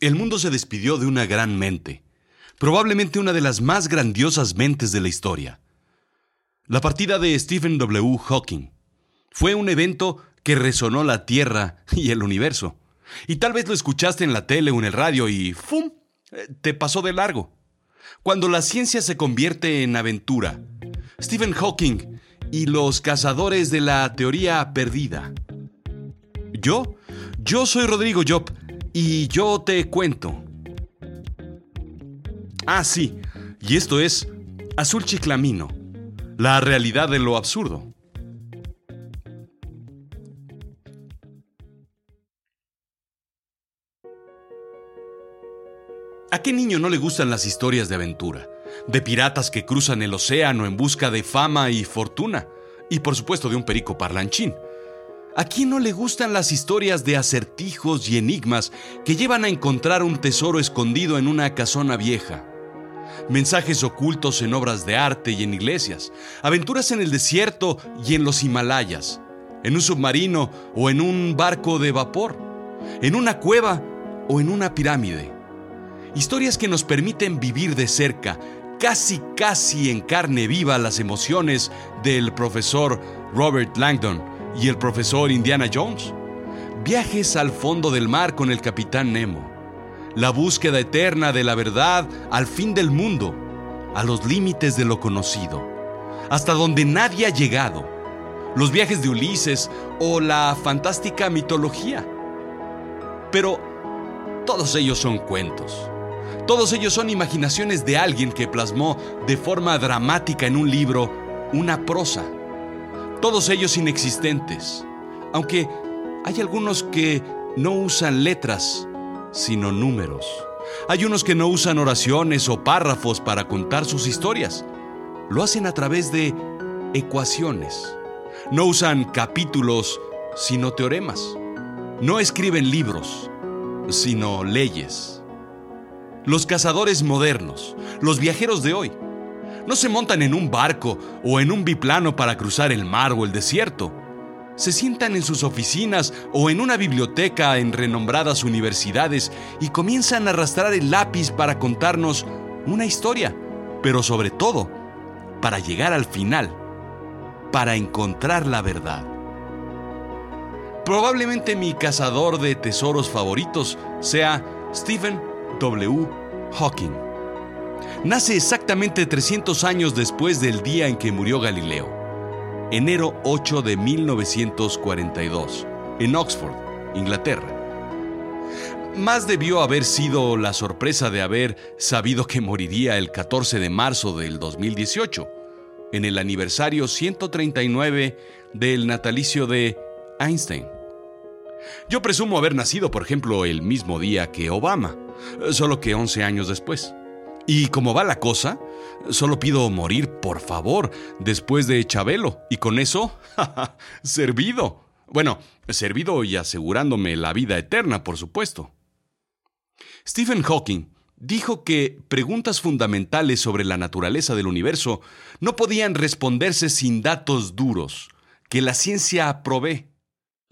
el mundo se despidió de una gran mente, probablemente una de las más grandiosas mentes de la historia. La partida de Stephen W. Hawking fue un evento que resonó la Tierra y el universo. Y tal vez lo escuchaste en la tele o en el radio y ¡fum! te pasó de largo. Cuando la ciencia se convierte en aventura, Stephen Hawking y los cazadores de la teoría perdida. Yo, yo soy Rodrigo Job y yo te cuento. Ah, sí, y esto es Azul Chiclamino, la realidad de lo absurdo. ¿A qué niño no le gustan las historias de aventura? De piratas que cruzan el océano en busca de fama y fortuna. Y por supuesto de un perico parlanchín. ¿A quién no le gustan las historias de acertijos y enigmas que llevan a encontrar un tesoro escondido en una casona vieja? Mensajes ocultos en obras de arte y en iglesias. Aventuras en el desierto y en los Himalayas. En un submarino o en un barco de vapor. En una cueva o en una pirámide. Historias que nos permiten vivir de cerca, casi casi en carne viva, las emociones del profesor Robert Langdon y el profesor Indiana Jones. Viajes al fondo del mar con el capitán Nemo. La búsqueda eterna de la verdad al fin del mundo, a los límites de lo conocido, hasta donde nadie ha llegado. Los viajes de Ulises o la fantástica mitología. Pero todos ellos son cuentos todos ellos son imaginaciones de alguien que plasmó de forma dramática en un libro una prosa. Todos ellos inexistentes, aunque hay algunos que no usan letras, sino números. Hay unos que no usan oraciones o párrafos para contar sus historias. Lo hacen a través de ecuaciones. No usan capítulos, sino teoremas. No escriben libros, sino leyes. Los cazadores modernos, los viajeros de hoy, no se montan en un barco o en un biplano para cruzar el mar o el desierto. Se sientan en sus oficinas o en una biblioteca en renombradas universidades y comienzan a arrastrar el lápiz para contarnos una historia, pero sobre todo, para llegar al final, para encontrar la verdad. Probablemente mi cazador de tesoros favoritos sea Stephen W. Hawking. Nace exactamente 300 años después del día en que murió Galileo, enero 8 de 1942, en Oxford, Inglaterra. Más debió haber sido la sorpresa de haber sabido que moriría el 14 de marzo del 2018, en el aniversario 139 del natalicio de Einstein. Yo presumo haber nacido, por ejemplo, el mismo día que Obama, solo que 11 años después. Y como va la cosa, solo pido morir, por favor, después de Chabelo, y con eso, servido. Bueno, servido y asegurándome la vida eterna, por supuesto. Stephen Hawking dijo que preguntas fundamentales sobre la naturaleza del universo no podían responderse sin datos duros, que la ciencia provee.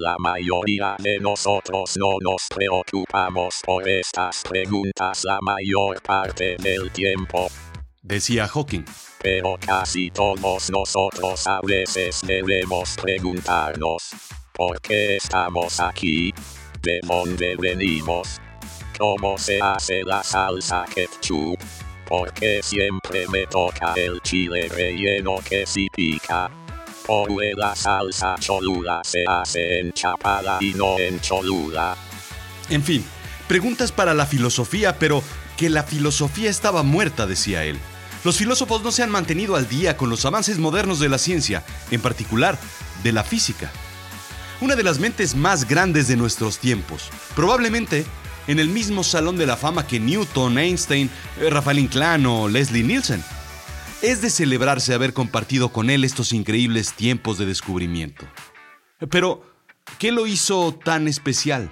La mayoría de nosotros no nos preocupamos por estas preguntas la mayor parte del tiempo. Decía Hawking. Pero casi todos nosotros a veces debemos preguntarnos, ¿por qué estamos aquí? ¿De dónde venimos? ¿Cómo se hace la salsa ketchup? ¿Por qué siempre me toca el chile relleno que si pica? Salsa se hace en y no. En fin, preguntas para la filosofía, pero que la filosofía estaba muerta, decía él. Los filósofos no se han mantenido al día con los avances modernos de la ciencia, en particular de la física. Una de las mentes más grandes de nuestros tiempos, probablemente en el mismo salón de la fama que Newton, Einstein, eh, Rafael Inclán o Leslie Nielsen. Es de celebrarse haber compartido con él estos increíbles tiempos de descubrimiento. Pero, ¿qué lo hizo tan especial?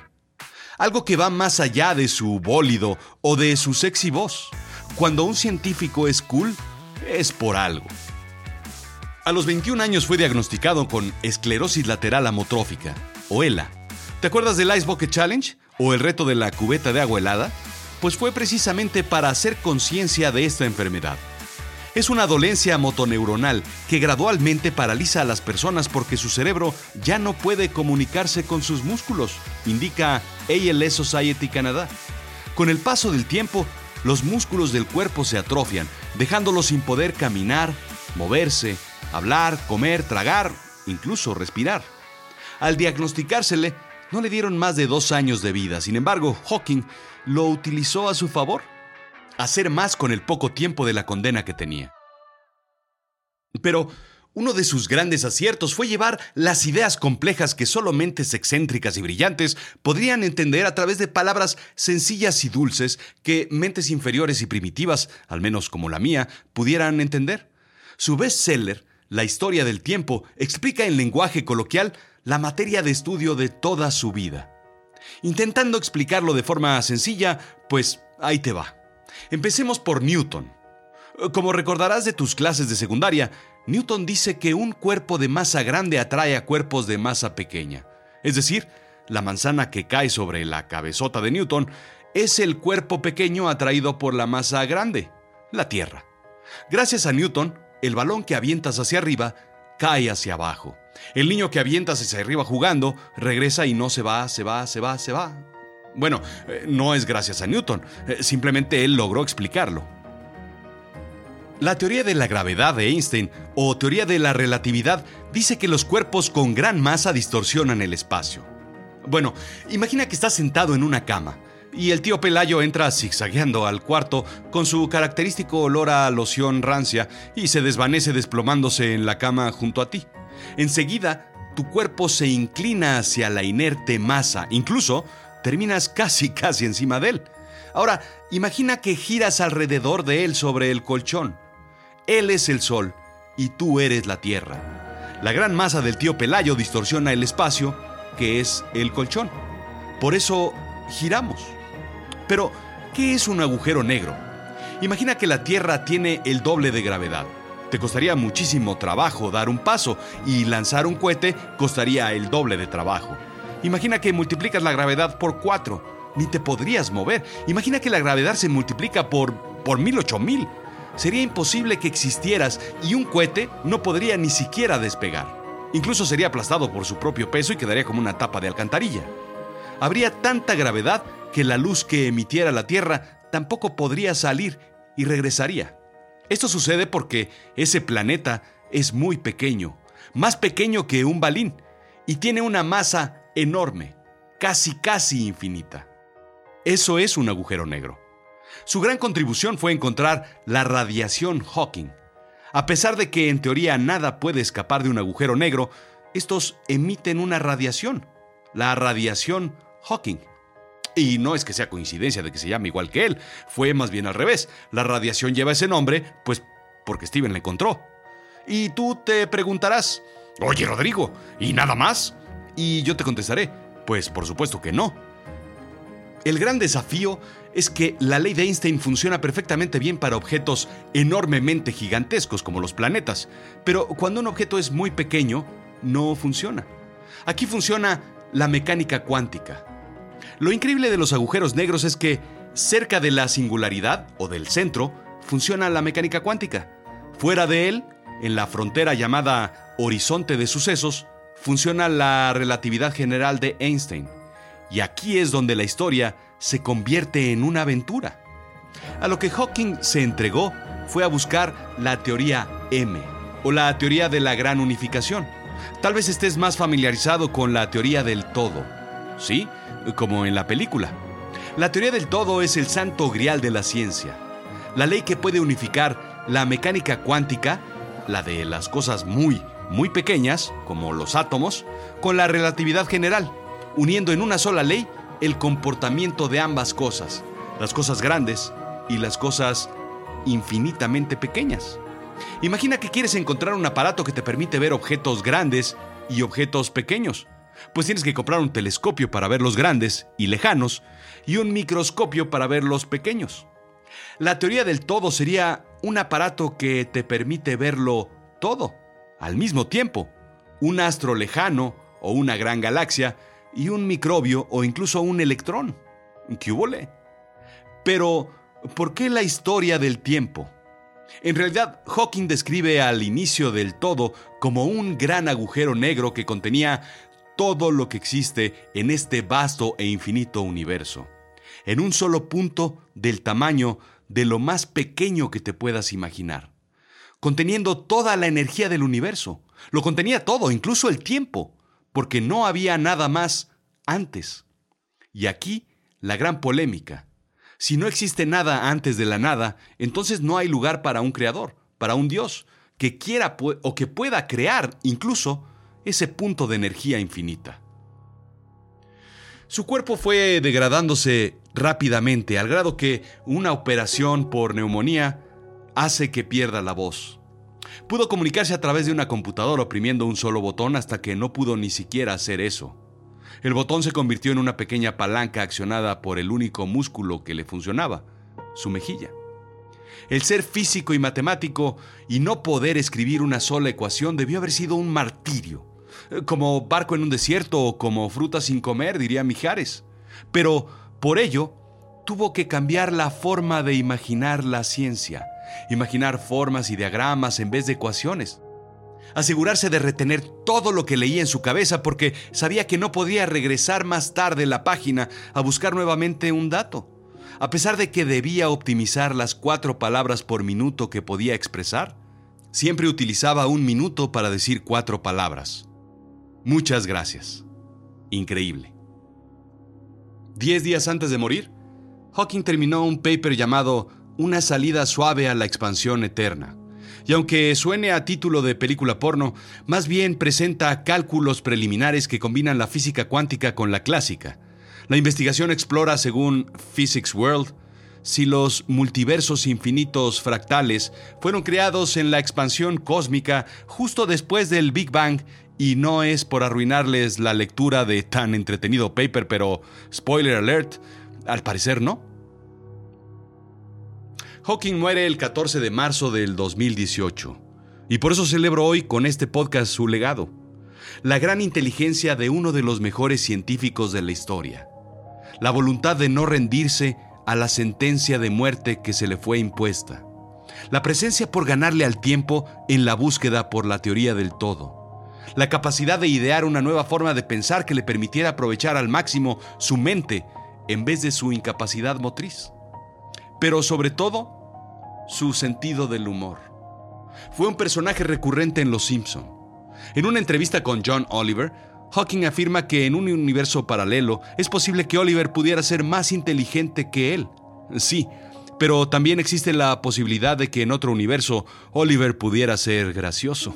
Algo que va más allá de su bólido o de su sexy voz. Cuando un científico es cool, es por algo. A los 21 años fue diagnosticado con esclerosis lateral amotrófica, o ELA. ¿Te acuerdas del Ice Bucket Challenge? ¿O el reto de la cubeta de agua helada? pues fue precisamente para hacer conciencia de esta enfermedad. Es una dolencia motoneuronal que gradualmente paraliza a las personas porque su cerebro ya no puede comunicarse con sus músculos, indica ALS Society Canadá. Con el paso del tiempo, los músculos del cuerpo se atrofian, dejándolos sin poder caminar, moverse, hablar, comer, tragar, incluso respirar. Al diagnosticársele, no le dieron más de dos años de vida. Sin embargo, Hawking lo utilizó a su favor hacer más con el poco tiempo de la condena que tenía. Pero uno de sus grandes aciertos fue llevar las ideas complejas que solo mentes excéntricas y brillantes podrían entender a través de palabras sencillas y dulces que mentes inferiores y primitivas, al menos como la mía, pudieran entender. Su bestseller, La historia del tiempo, explica en lenguaje coloquial la materia de estudio de toda su vida. Intentando explicarlo de forma sencilla, pues ahí te va. Empecemos por Newton. Como recordarás de tus clases de secundaria, Newton dice que un cuerpo de masa grande atrae a cuerpos de masa pequeña. Es decir, la manzana que cae sobre la cabezota de Newton es el cuerpo pequeño atraído por la masa grande, la Tierra. Gracias a Newton, el balón que avientas hacia arriba cae hacia abajo. El niño que avientas hacia arriba jugando regresa y no se va, se va, se va, se va. Bueno, eh, no es gracias a Newton, eh, simplemente él logró explicarlo. La teoría de la gravedad de Einstein o teoría de la relatividad dice que los cuerpos con gran masa distorsionan el espacio. Bueno, imagina que estás sentado en una cama y el tío Pelayo entra zigzagueando al cuarto con su característico olor a loción rancia y se desvanece desplomándose en la cama junto a ti. Enseguida, tu cuerpo se inclina hacia la inerte masa, incluso terminas casi, casi encima de él. Ahora, imagina que giras alrededor de él sobre el colchón. Él es el sol y tú eres la tierra. La gran masa del tío Pelayo distorsiona el espacio, que es el colchón. Por eso giramos. Pero, ¿qué es un agujero negro? Imagina que la Tierra tiene el doble de gravedad. Te costaría muchísimo trabajo dar un paso y lanzar un cohete costaría el doble de trabajo. Imagina que multiplicas la gravedad por 4. Ni te podrías mover. Imagina que la gravedad se multiplica por, por mil, ocho mil. Sería imposible que existieras y un cohete no podría ni siquiera despegar. Incluso sería aplastado por su propio peso y quedaría como una tapa de alcantarilla. Habría tanta gravedad que la luz que emitiera la Tierra tampoco podría salir y regresaría. Esto sucede porque ese planeta es muy pequeño, más pequeño que un balín, y tiene una masa enorme, casi casi infinita. Eso es un agujero negro. Su gran contribución fue encontrar la radiación Hawking. A pesar de que en teoría nada puede escapar de un agujero negro, estos emiten una radiación, la radiación Hawking. Y no es que sea coincidencia de que se llame igual que él, fue más bien al revés. La radiación lleva ese nombre, pues porque Steven la encontró. Y tú te preguntarás, oye Rodrigo, ¿y nada más? Y yo te contestaré, pues por supuesto que no. El gran desafío es que la ley de Einstein funciona perfectamente bien para objetos enormemente gigantescos como los planetas, pero cuando un objeto es muy pequeño, no funciona. Aquí funciona la mecánica cuántica. Lo increíble de los agujeros negros es que cerca de la singularidad o del centro funciona la mecánica cuántica. Fuera de él, en la frontera llamada horizonte de sucesos, funciona la relatividad general de Einstein. Y aquí es donde la historia se convierte en una aventura. A lo que Hawking se entregó fue a buscar la teoría M, o la teoría de la gran unificación. Tal vez estés más familiarizado con la teoría del todo, ¿sí? Como en la película. La teoría del todo es el santo grial de la ciencia, la ley que puede unificar la mecánica cuántica, la de las cosas muy, muy pequeñas, como los átomos, con la relatividad general, uniendo en una sola ley el comportamiento de ambas cosas, las cosas grandes y las cosas infinitamente pequeñas. Imagina que quieres encontrar un aparato que te permite ver objetos grandes y objetos pequeños. Pues tienes que comprar un telescopio para ver los grandes y lejanos y un microscopio para ver los pequeños. La teoría del todo sería un aparato que te permite verlo todo al mismo tiempo, un astro lejano o una gran galaxia y un microbio o incluso un electrón. ¿Qué hubo Pero, ¿por qué la historia del tiempo? En realidad, Hawking describe al inicio del todo como un gran agujero negro que contenía todo lo que existe en este vasto e infinito universo, en un solo punto del tamaño de lo más pequeño que te puedas imaginar, conteniendo toda la energía del universo. Lo contenía todo, incluso el tiempo, porque no había nada más antes. Y aquí la gran polémica. Si no existe nada antes de la nada, entonces no hay lugar para un creador, para un Dios, que quiera o que pueda crear incluso ese punto de energía infinita. Su cuerpo fue degradándose rápidamente, al grado que una operación por neumonía hace que pierda la voz. Pudo comunicarse a través de una computadora oprimiendo un solo botón hasta que no pudo ni siquiera hacer eso. El botón se convirtió en una pequeña palanca accionada por el único músculo que le funcionaba, su mejilla. El ser físico y matemático y no poder escribir una sola ecuación debió haber sido un martirio, como barco en un desierto o como fruta sin comer, diría Mijares. Pero por ello, tuvo que cambiar la forma de imaginar la ciencia, imaginar formas y diagramas en vez de ecuaciones asegurarse de retener todo lo que leía en su cabeza porque sabía que no podía regresar más tarde la página a buscar nuevamente un dato. A pesar de que debía optimizar las cuatro palabras por minuto que podía expresar, siempre utilizaba un minuto para decir cuatro palabras. Muchas gracias. Increíble. Diez días antes de morir, Hawking terminó un paper llamado Una salida suave a la expansión eterna y aunque suene a título de película porno, más bien presenta cálculos preliminares que combinan la física cuántica con la clásica. La investigación explora, según Physics World, si los multiversos infinitos fractales fueron creados en la expansión cósmica justo después del Big Bang y no es por arruinarles la lectura de tan entretenido paper, pero spoiler alert, al parecer no. Hawking muere el 14 de marzo del 2018 y por eso celebro hoy con este podcast su legado, la gran inteligencia de uno de los mejores científicos de la historia, la voluntad de no rendirse a la sentencia de muerte que se le fue impuesta, la presencia por ganarle al tiempo en la búsqueda por la teoría del todo, la capacidad de idear una nueva forma de pensar que le permitiera aprovechar al máximo su mente en vez de su incapacidad motriz. Pero sobre todo, su sentido del humor. Fue un personaje recurrente en Los Simpson. En una entrevista con John Oliver, Hawking afirma que en un universo paralelo es posible que Oliver pudiera ser más inteligente que él. Sí, pero también existe la posibilidad de que en otro universo Oliver pudiera ser gracioso.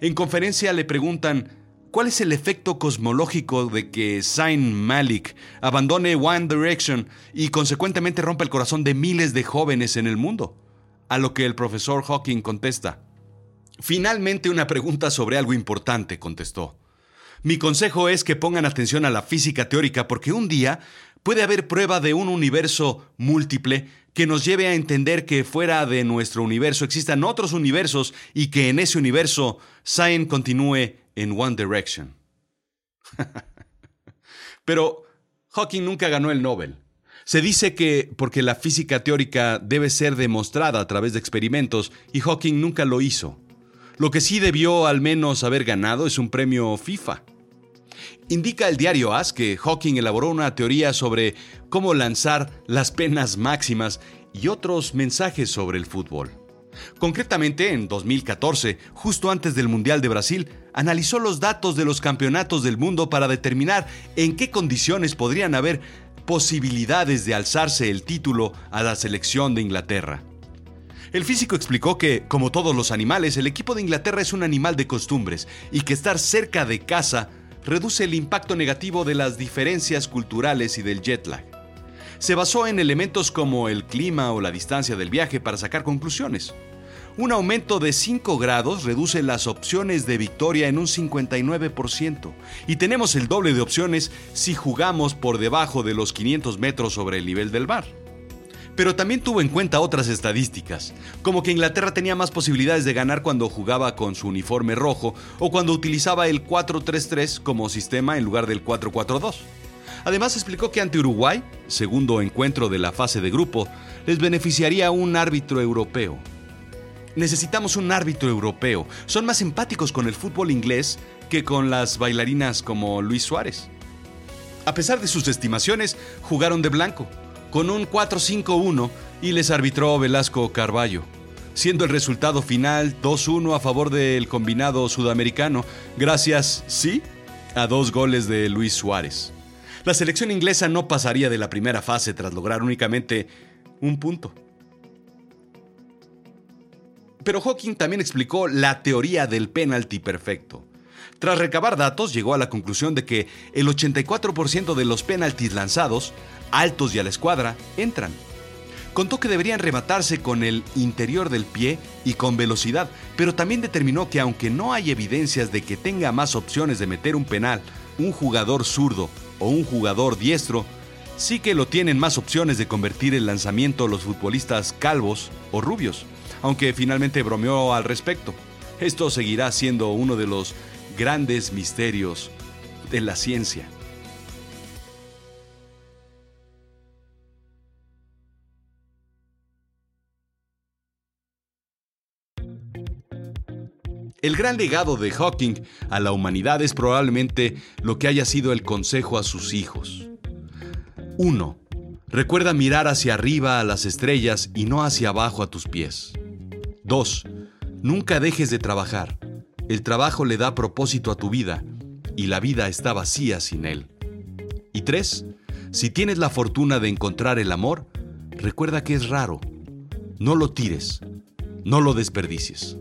En conferencia le preguntan ¿Cuál es el efecto cosmológico de que Zayn Malik abandone One Direction y consecuentemente rompa el corazón de miles de jóvenes en el mundo? A lo que el profesor Hawking contesta. Finalmente una pregunta sobre algo importante, contestó. Mi consejo es que pongan atención a la física teórica porque un día puede haber prueba de un universo múltiple que nos lleve a entender que fuera de nuestro universo existan otros universos y que en ese universo Zayn continúe en One Direction. Pero Hawking nunca ganó el Nobel. Se dice que porque la física teórica debe ser demostrada a través de experimentos y Hawking nunca lo hizo. Lo que sí debió al menos haber ganado es un premio FIFA. Indica el diario AS que Hawking elaboró una teoría sobre cómo lanzar las penas máximas y otros mensajes sobre el fútbol. Concretamente, en 2014, justo antes del Mundial de Brasil, analizó los datos de los campeonatos del mundo para determinar en qué condiciones podrían haber posibilidades de alzarse el título a la selección de Inglaterra. El físico explicó que, como todos los animales, el equipo de Inglaterra es un animal de costumbres y que estar cerca de casa reduce el impacto negativo de las diferencias culturales y del jet lag. Se basó en elementos como el clima o la distancia del viaje para sacar conclusiones. Un aumento de 5 grados reduce las opciones de victoria en un 59% y tenemos el doble de opciones si jugamos por debajo de los 500 metros sobre el nivel del mar. Pero también tuvo en cuenta otras estadísticas, como que Inglaterra tenía más posibilidades de ganar cuando jugaba con su uniforme rojo o cuando utilizaba el 4-3-3 como sistema en lugar del 4-4-2. Además explicó que ante Uruguay, segundo encuentro de la fase de grupo, les beneficiaría un árbitro europeo. Necesitamos un árbitro europeo. Son más empáticos con el fútbol inglés que con las bailarinas como Luis Suárez. A pesar de sus estimaciones, jugaron de blanco, con un 4-5-1 y les arbitró Velasco Carballo, siendo el resultado final 2-1 a favor del combinado sudamericano, gracias, sí, a dos goles de Luis Suárez. La selección inglesa no pasaría de la primera fase tras lograr únicamente un punto. Pero Hawking también explicó la teoría del penalti perfecto. Tras recabar datos, llegó a la conclusión de que el 84% de los penaltis lanzados, altos y a la escuadra, entran. Contó que deberían rematarse con el interior del pie y con velocidad, pero también determinó que aunque no hay evidencias de que tenga más opciones de meter un penal un jugador zurdo o un jugador diestro, sí que lo tienen más opciones de convertir el lanzamiento los futbolistas calvos o rubios, aunque finalmente bromeó al respecto. Esto seguirá siendo uno de los grandes misterios de la ciencia. El gran legado de Hawking a la humanidad es probablemente lo que haya sido el consejo a sus hijos. 1. Recuerda mirar hacia arriba a las estrellas y no hacia abajo a tus pies. 2. Nunca dejes de trabajar. El trabajo le da propósito a tu vida y la vida está vacía sin él. Y 3. Si tienes la fortuna de encontrar el amor, recuerda que es raro. No lo tires, no lo desperdicies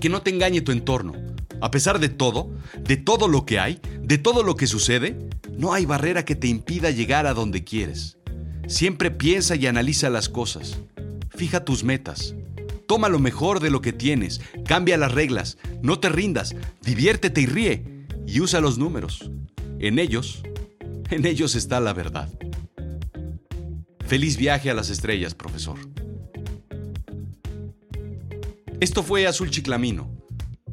que no te engañe tu entorno. A pesar de todo, de todo lo que hay, de todo lo que sucede, no hay barrera que te impida llegar a donde quieres. Siempre piensa y analiza las cosas. Fija tus metas. Toma lo mejor de lo que tienes. Cambia las reglas. No te rindas. Diviértete y ríe. Y usa los números. En ellos, en ellos está la verdad. Feliz viaje a las estrellas, profesor. Esto fue Azul Chiclamino,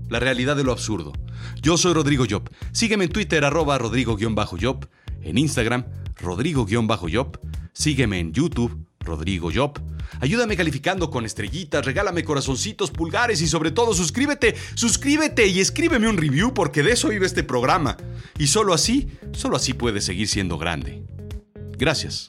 la realidad de lo absurdo. Yo soy Rodrigo Job. Sígueme en Twitter, arroba Rodrigo-Job, en Instagram, Rodrigo-Job. Sígueme en YouTube, Rodrigo Job. Ayúdame calificando con estrellitas, regálame corazoncitos, pulgares y sobre todo suscríbete, suscríbete y escríbeme un review porque de eso vive este programa. Y solo así, solo así puedes seguir siendo grande. Gracias.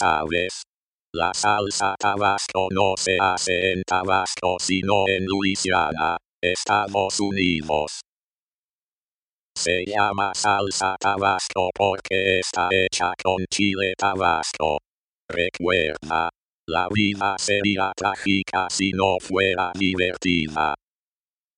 Sabes. La salsa Tabasco no se hace en Tabasco sino en Luisiana, Estados Unidos. Se llama salsa Tabasco porque está hecha con chile Tabasco. Recuerda, la vida sería trágica si no fuera divertida.